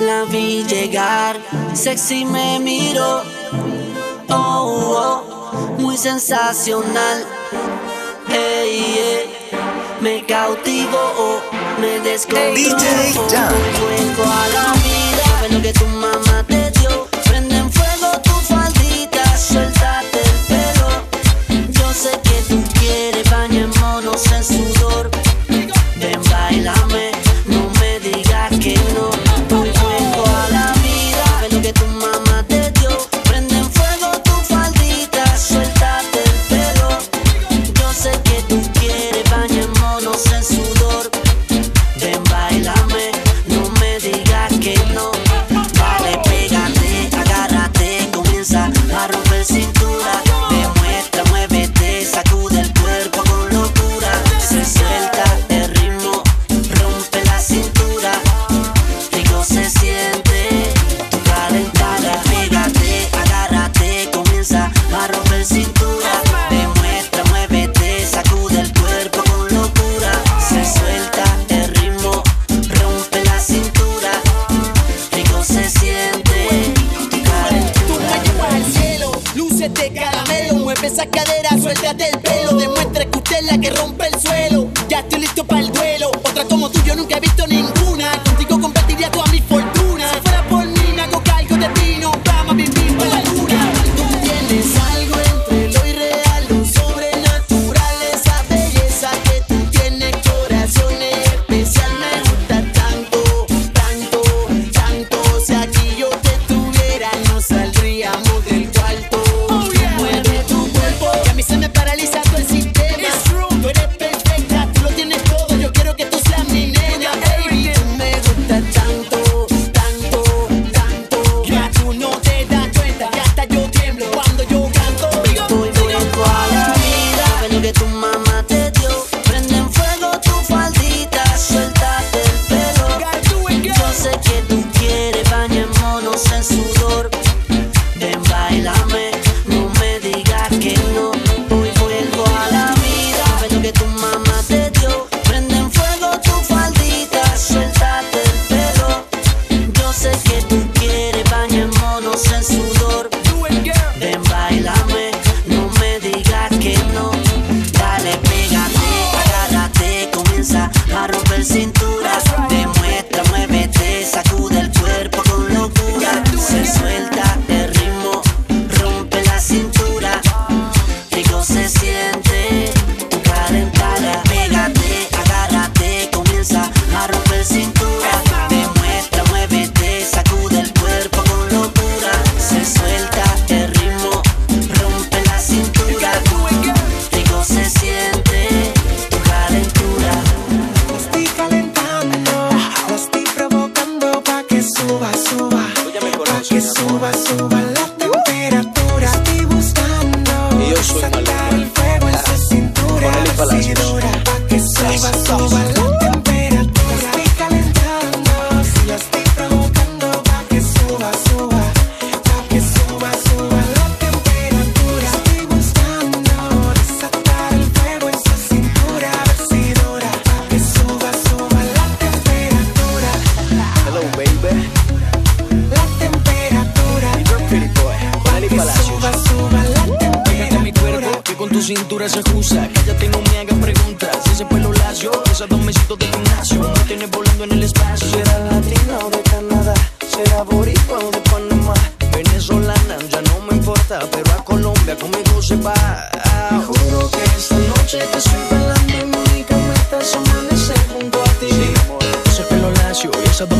la vi llegar, sexy me miró, oh, oh muy sensacional, hey, hey. Eh. me cautivó, oh, me descontroló, DJ vuelvo a la vida, sabes lo que tu mamá te dio, prende en fuego tu faldita, suéltate el pelo, yo sé que tú quieres bañémonos en su rompe el suelo.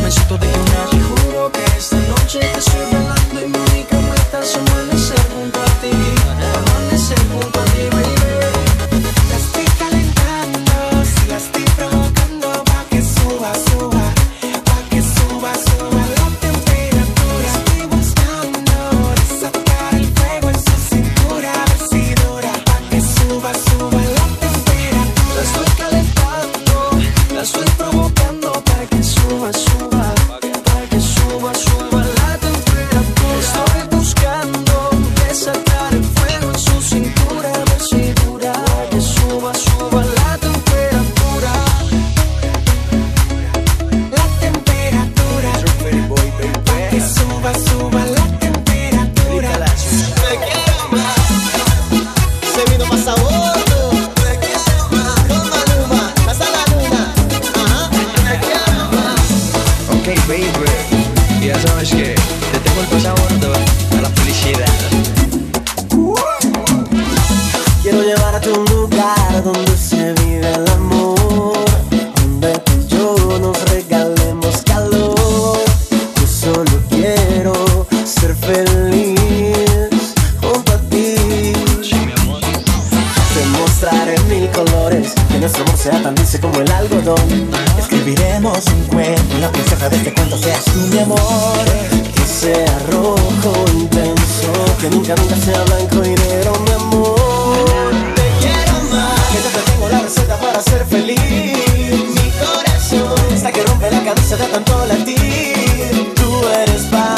comencito de llenar. Te juro que esta noche te estoy bailando y mi cama está su amanecer. Que nuestro amor sea tan dulce como el algodón. Escribiremos un cuento la princesa de este cuento seas tú mi amor. Que sea rojo intenso, que nunca nunca sea blanco y negro mi amor. Te quiero más, que yo te tengo la receta para ser feliz. Mi corazón está que rompe la camisa de tanto latir. Tú eres para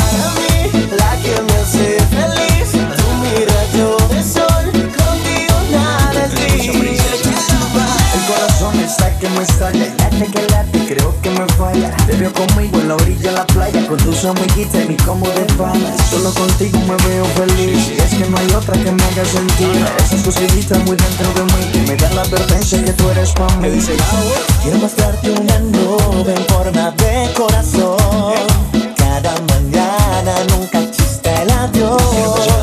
me estalla, late que late, creo que me falla. Te veo conmigo en la orilla de la playa, con tus amiguitas y mi como de pana. Solo contigo me veo feliz, y es que no hay otra que me haga sentir. Esas cositas muy dentro de mí, me dan la advertencia que tú eres para mí. Quiero mostrarte una nube en forma de corazón. Cada mañana nunca chista el adiós.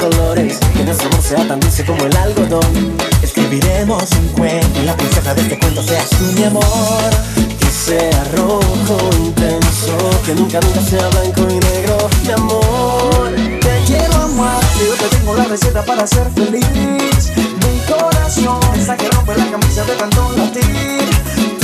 Colores. Que nuestro amor sea tan dulce como el algodón. Escribiremos un cuento y la princesa de este cuento seas tú mi amor. Que sea rojo intenso. Que nunca, nunca sea blanco y negro. Mi amor. Te quiero amar, yo te tengo la receta para ser feliz. Mi corazón está que rompe la camisa de tanto latir.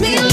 me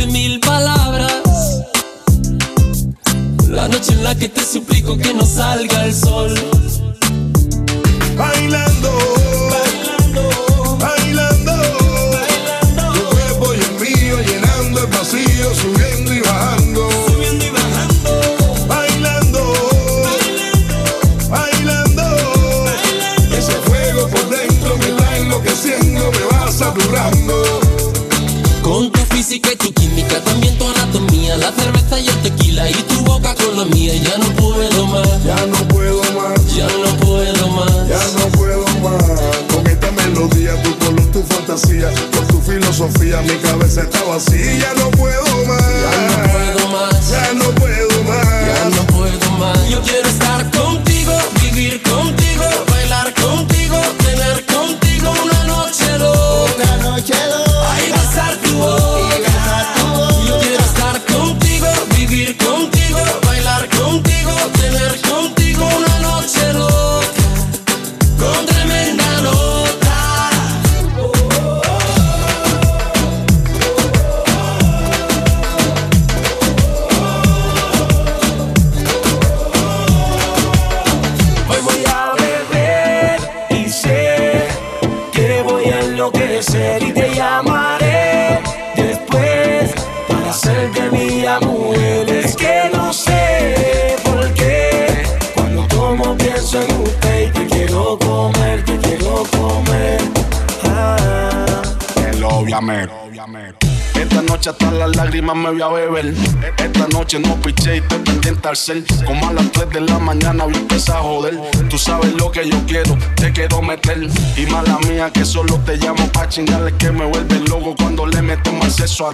dice mil palabras. La noche en la que te suplico que no salga el sol. Bailando. Tequila y tu boca con la mía. Ya no puedo más, Ya no puedo más. ya no puedo más. Ya no puedo más con esta melodía, tu color, tu fantasía, con tu filosofía, mi cabeza está vacía. Ya no puedo más. Ya no puedo y te llamaré después para hacerte mía mujer. Es que no sé por qué cuando tomo pienso en usted y te quiero comer, te quiero comer. Ah. El obviamente. Esta noche hasta las lágrimas me voy a beber. Esta noche no piché y estoy pendiente al cel. Como a las 3 de la mañana voy a empezar a joder. Tú sabes lo que yo quiero, te quiero meter. Y mala mía que solo te llamo pa' chingarle que me vuelve loco cuando le meto más sexo a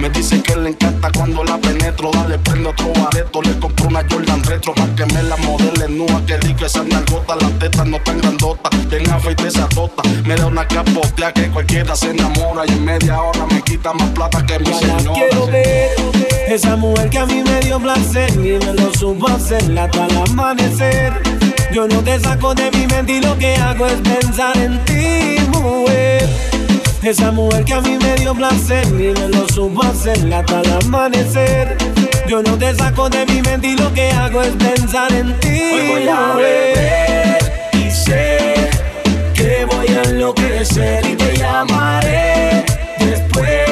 Me dice que le encanta cuando la penetro. Dale, prende otro bareto. Le compro una Jordan retro para que me la modele nua. Que rico esa nalgota, las tetas no tan grandotas. Bien afeite esa tota. Me da una capotea que cualquiera se enamora. Y en media hora me quita más plata que Ya la quiero ver, esa mujer que a mí me dio placer y me lo supo hacer hasta el amanecer. Yo no te saco de mi mente y lo que hago es pensar en ti, mujer. Esa mujer que a mí me dio placer y me lo supo hacer hasta el amanecer. Yo no te saco de mi mente y lo que hago es pensar en ti. Hoy voy a beber y sé que voy a enloquecer y te llamaré después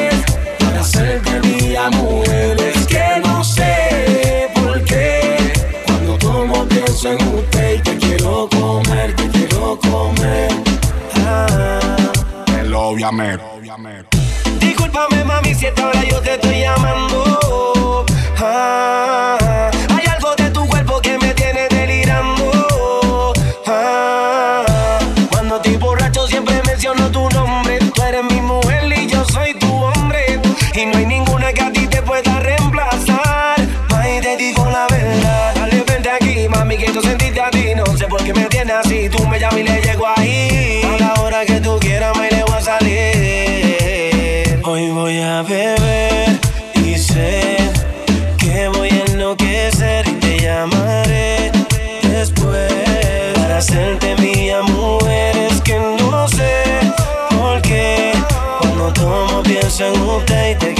para hacerte mía mujer. Es que no sé por qué cuando tomo pienso en usted y te quiero comer, te quiero comer. Ah. El obviamente. Discúlpame mami si esta hora yo te estoy llamando. Ah, Si tú me llamas y le llego ahí, a la hora que tú quieras me le voy a salir. Hoy voy a beber y sé que voy a enloquecer y te llamaré después para hacerte mía, mujer. Es que no sé por qué cuando tomo pienso en usted y te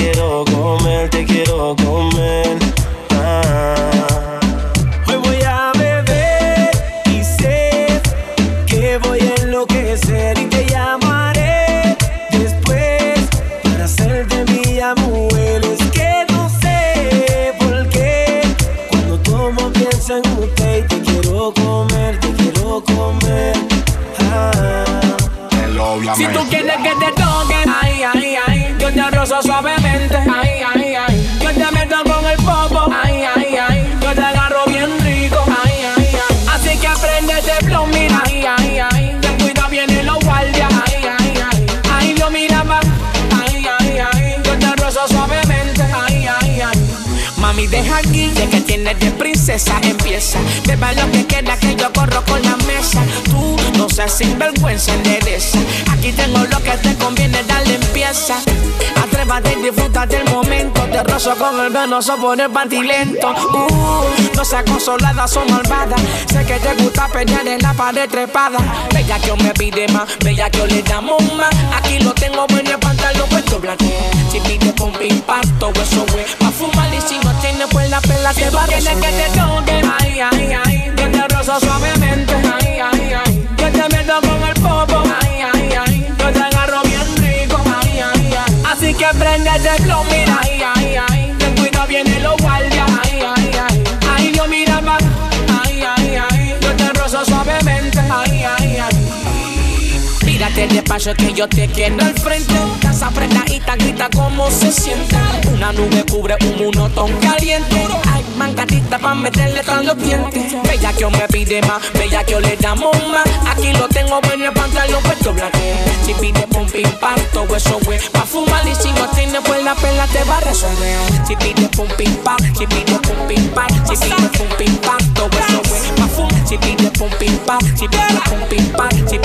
te rozo suavemente, ay, ay, ay, yo te meto con el popo, ay, ay, ay, yo te agarro bien rico, ay, ay, ay, así que aprendete flow, mira, ay, ay, ay, ten cuidado viene los guardias, ay, ay, ay, ay, yo mira más, ay, ay, ay, yo te rozo suavemente, ay, ay, ay. Mami, deja aquí, de que tienes de princesa, empieza. Beba lo que queda, que yo corro con la mesa. Tú no seas sinvergüenza, endereza. Aquí tengo lo que te conviene, dale empieza. Atrévate y disfruta del momento. Te rozo con el venoso por el panty lento. Uh, no seas consolada, son malvada. Sé que te gusta pelear en la pared trepada. Bella que yo me pide más, bella que yo le damos más. Aquí lo tengo bueno, el pantalón puesto blanco. Si pide con impacto, eso güey. Pa' fumar y si no tienes pues la pela te va a Tienes que te toque, ay, ay, ay. Yo te rozo suavemente, ay, ay, ay. Yo te meto con que prendete el flow, mira, ay, ay, ay. Ten cuidado, viene los guardias, ay, ay, ay. Ay, Dios, mira más, ay, ay, ay. Yo te rozo suavemente, ay, ay, ay. Mírate despacio que yo te quiero al frente. Estás apretadita, grita cómo se siente. Una nube cubre un monotón caliente. Ay, mancadita pa' meterle tras los dientes. Bella que yo me pide más, bella que yo le damos más. Aquí lo tengo bueno el pantalón puesto blanco. Si pide pum pim pam, todo eso güey. Pa' fumar y si pela te va a resolver. Si pide pum pim pam, si pide pum pim pam, si pide pum pim pam, todo eso güey. Pa' fumar, si pide pum pim pam, si pide pum pim pam, si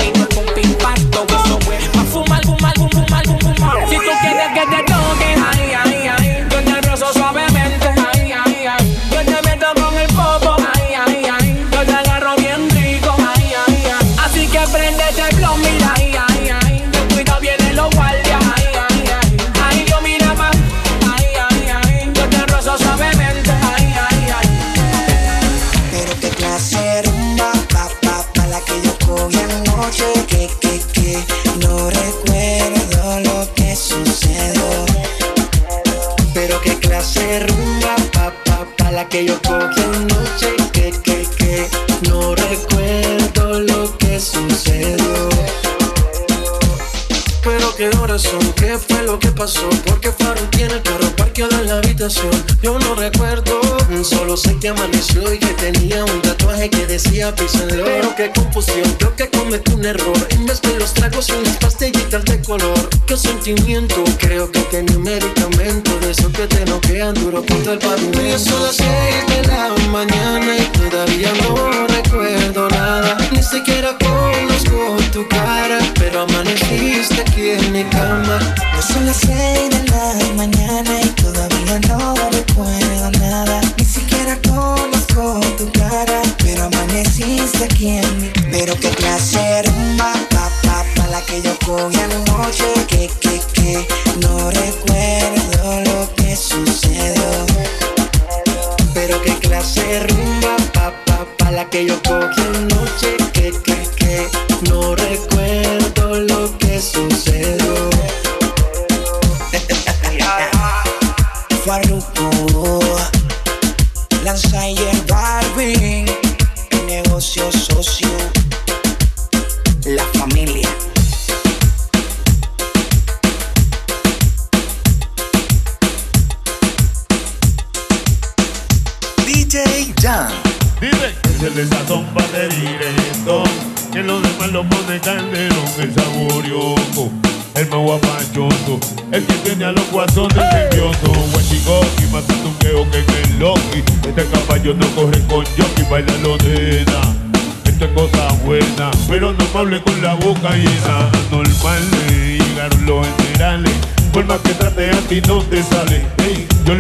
que amaneció y que tenía un tatuaje que decía písenlo. Pero qué confusión, creo que cometí un error. En vez de los tragos y unas pastillitas de color, qué sentimiento. Creo que tenía un medicamento de esos que te noquean duro contra el pavimento. Y son las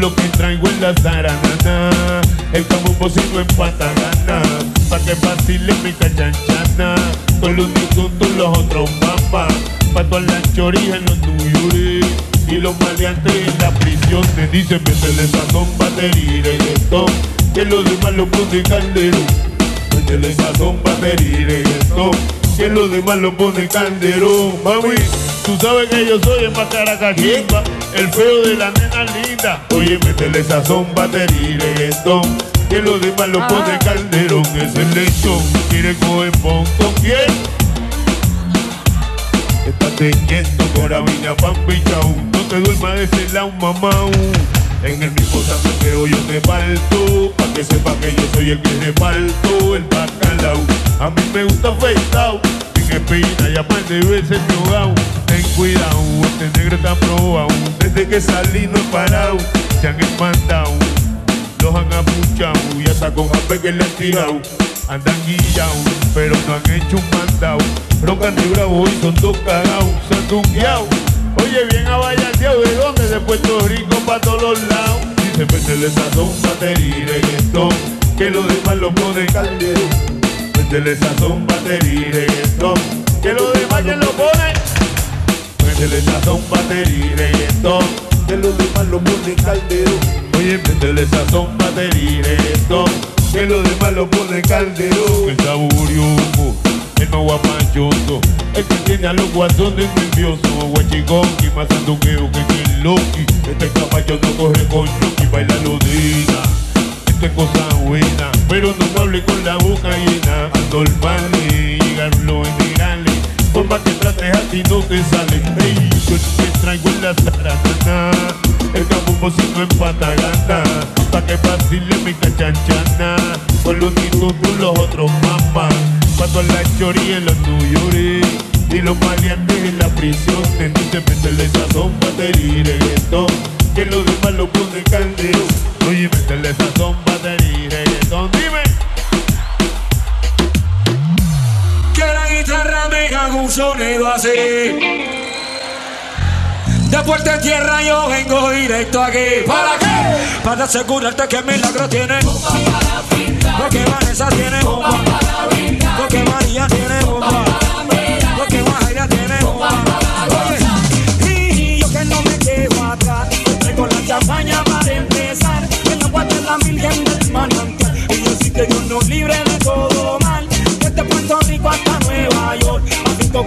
lo que traigo es la zaranana. El camufocito en patagana. Pa' que vacile mi cachanchana. Con los difuntos los otros mapas. Pa' todas las chorillas en los. Y los maleantes en la prisión te dicen métele sazón, batería y reggaetón Que los demás lo pone calderón Métele sazón, batería y reggaetón Que los demás lo pone calderón Mami, tú sabes que yo soy el más caracachimba El feo de la nena linda. Oye, métele sazón, batería y reggaetón. Que los demás lo pone calderón Es el lechón, quiere coger pon con quién Estate quieto, corabina, pan pichao No te duermas de ese lado, mamá En el mismo sangueo yo te falto. Pa' que sepa que yo soy el que reparto El bacalao. A mí me gusta afeitado Sin espina y par de veces drogado Ten cuidado, este negro está probado Desde que salí no he parado Se han mandado los han apuchado y hasta con hambre que le han tirado. Andan guillados, pero no han hecho un mandado. Bronca de bravo y son dos cagados, se han. Oye, bien abayateado, ¿de dónde? De Puerto Rico pa' todos los lados. Dice, métele sazón, batería y reggaetón, que lo demás lo pone caldero. Métele sazón, batería y reggaetón, que lo demás ya lo pone. Métele sazón, batería y reggaetón, que lo demás lo pone caldero. Oye, métele sazón, batería y reggaetón, que lo demás lo pone caldero. El saborioso, el más guapachoso, el que tiene a los guasones nerviosos. Guachicón, y más sanduqueo que quien loki. Este caballo no corre con Chucky, baila lodina. Esto es cosa buena, pero no hable con la boca llena. Ando el vale, llegaron los más que trates a ti no te sale. Ey, yo te traigo en la zaranana. El camufocito en patagana. Pa' que vacile mi cachanchana. Con los institutos los otros mamas. Cuando la choría en los nuyores. Y los maleantes en la prisión. Dicen métele sazón, batería y reggaetón. Que los demás lo ponen caldero. Oye, métele sazón, batería y reggaetón. Un sonido así. De puerta en tierra yo vengo directo aquí. ¿Para qué? Para asegurarte que milagro tiene. Porque Vanessa tiene. Porque María tiene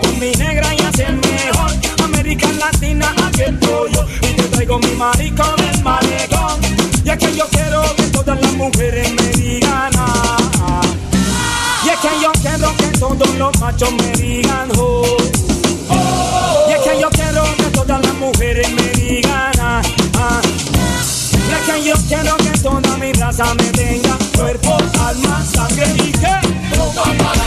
Con mi negra y hace el mejor. América Latina, aquí estoy yo. Y te traigo mi marico del malecón. Y es que yo quiero que todas las mujeres me digan ah. Y es que yo quiero que todos los machos me digan oh. Y es que yo quiero que todas las mujeres me digan ah, ah. Y es que yo quiero que toda mi raza me tenga cuerpo, alma, sangre y que el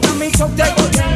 cuando vaya mi te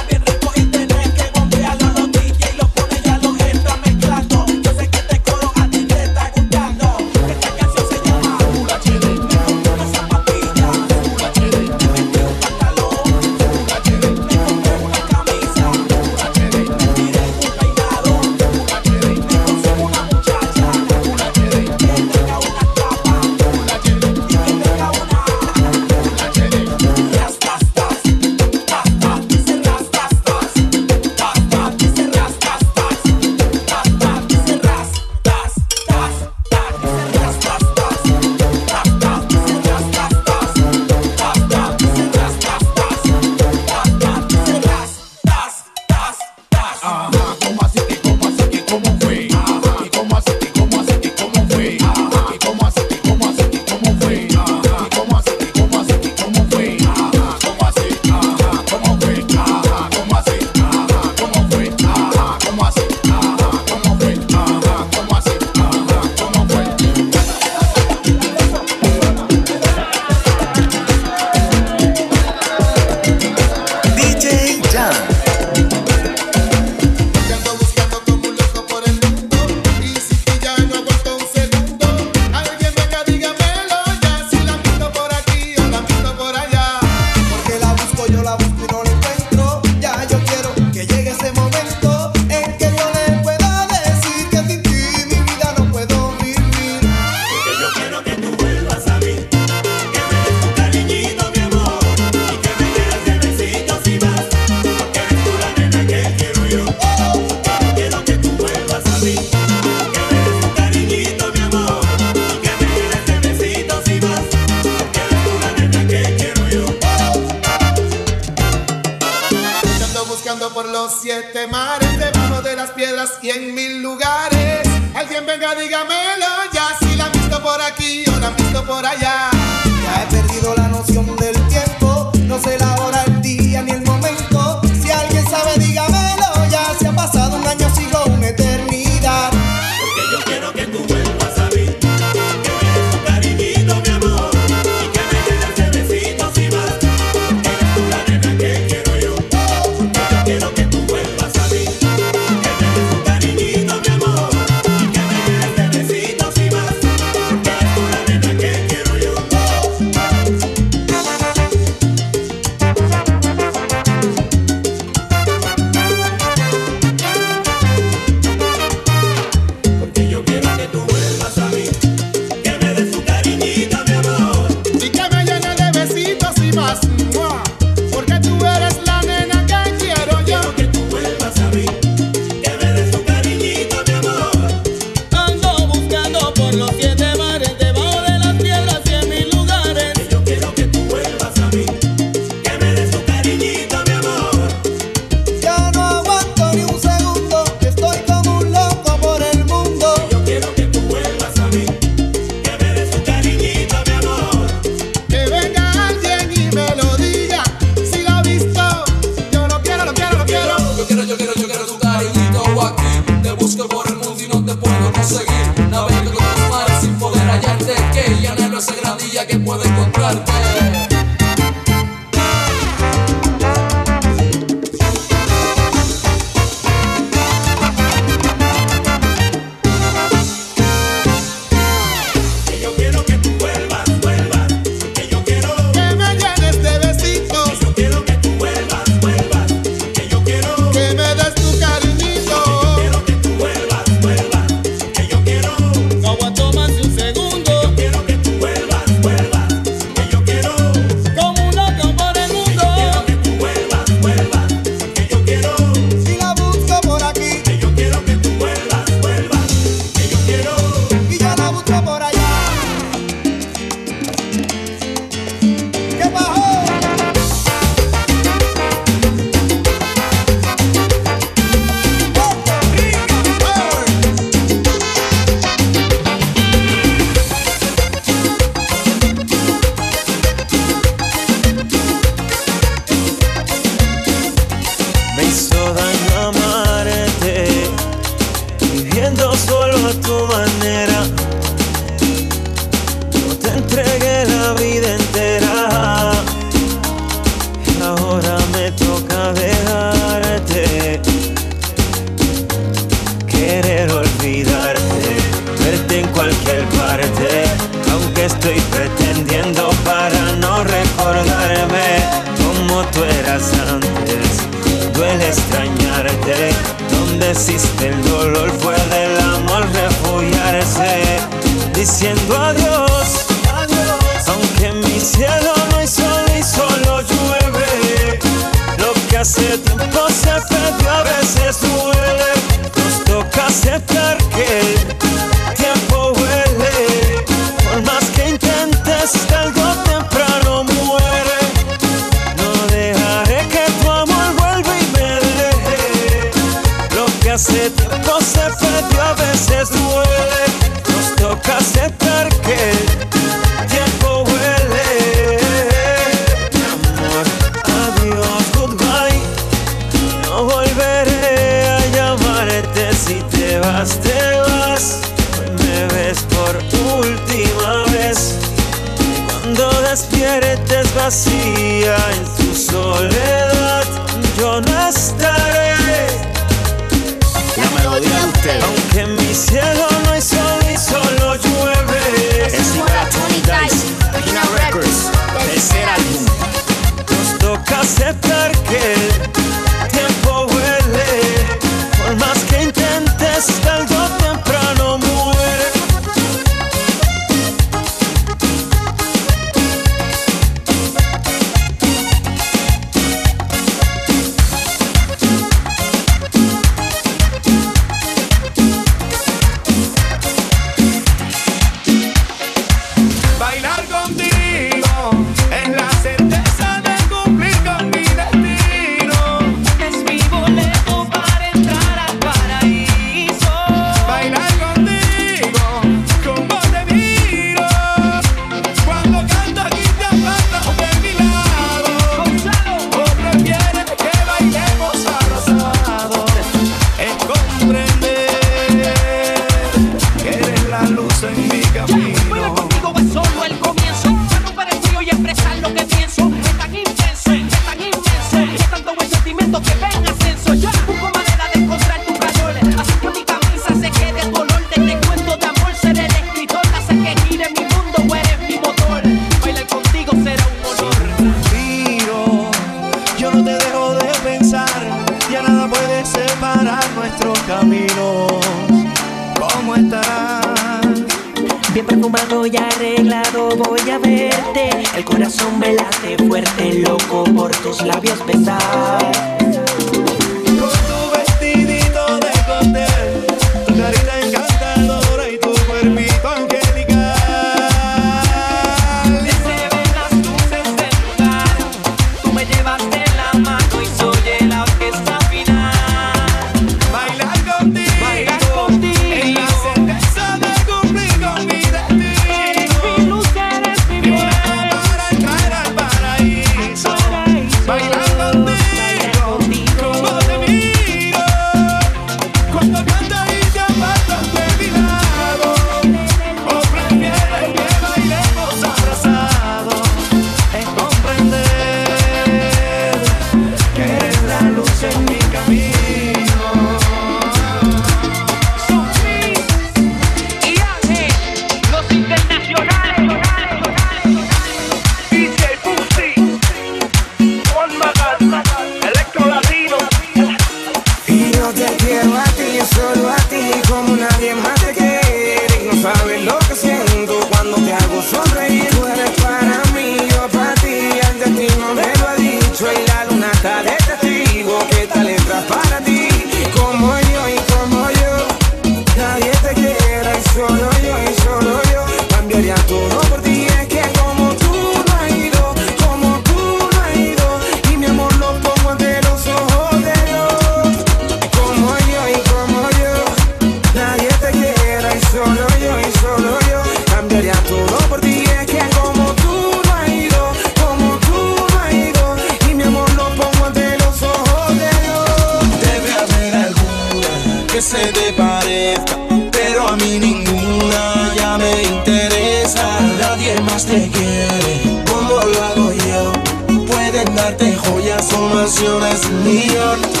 million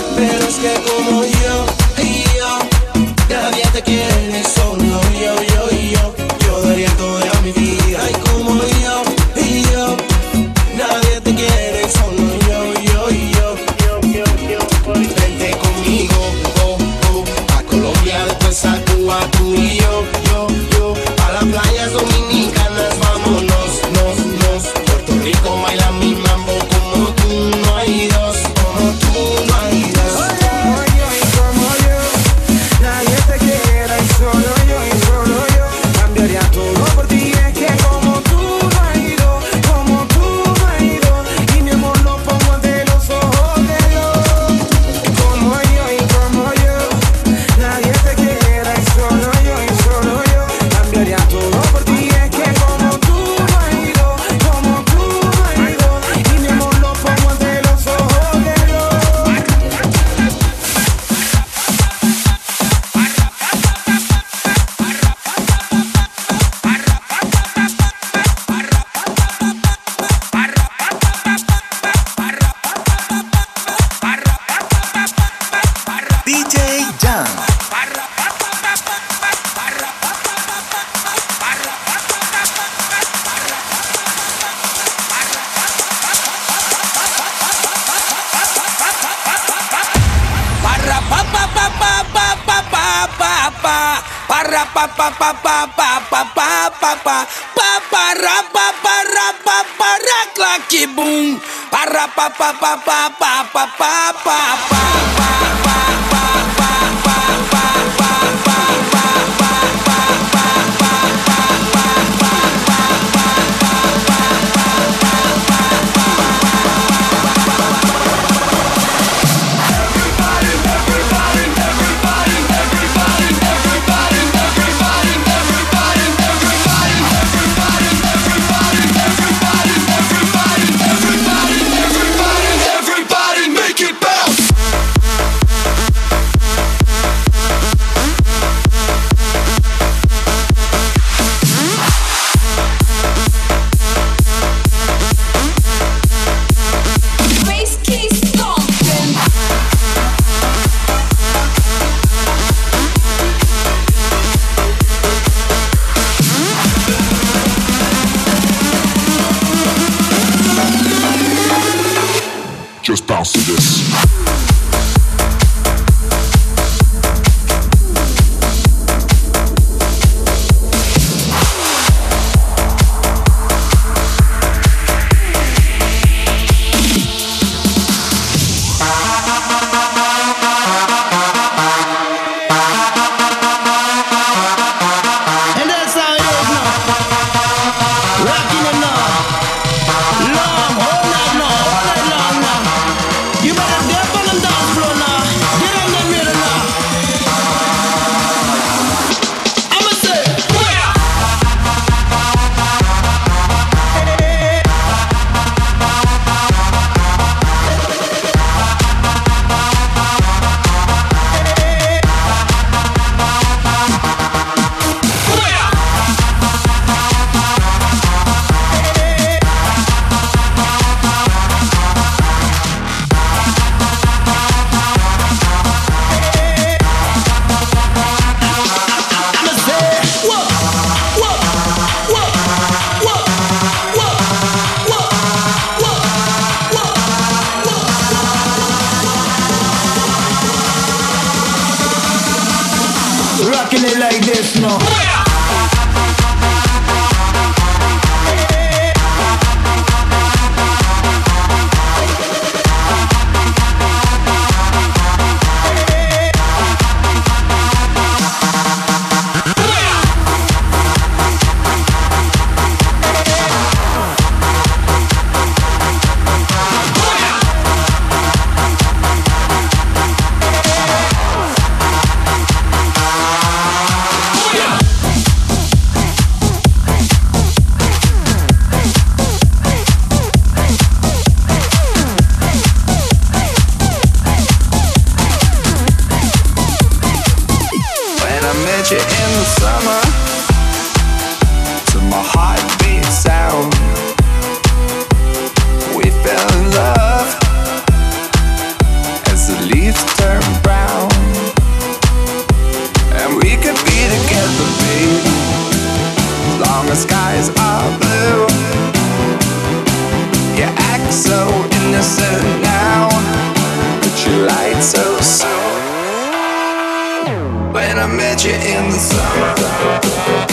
Parra pa pa pa pa pa pa pa meet you in the summer.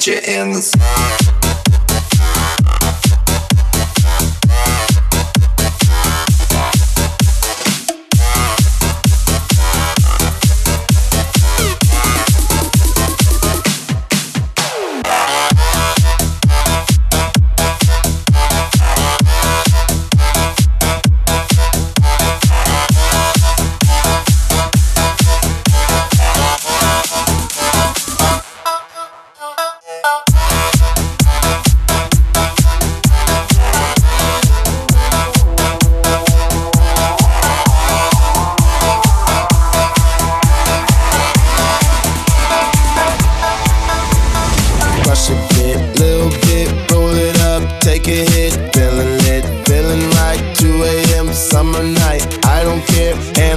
night you're in the sun.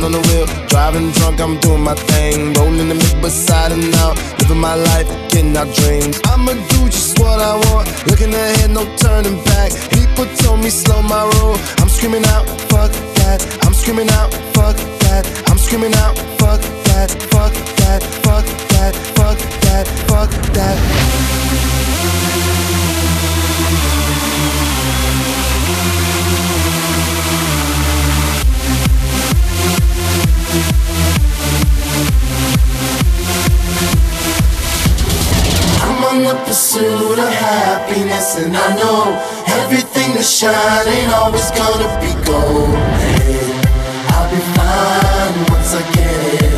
On the wheel, driving drunk, I'm doing my thing, rolling the mid beside and out, living my life, getting our dreams. I'ma do just what I want, looking ahead, no turning back. People told me slow my roll, I'm screaming out, fuck that, I'm screaming out, fuck that, I'm screaming out, fuck that, fuck that, fuck that, fuck that, fuck that. I'm on the pursuit of happiness, and I know everything that shine ain't always gonna be gold. Hey, I'll be fine once I get it.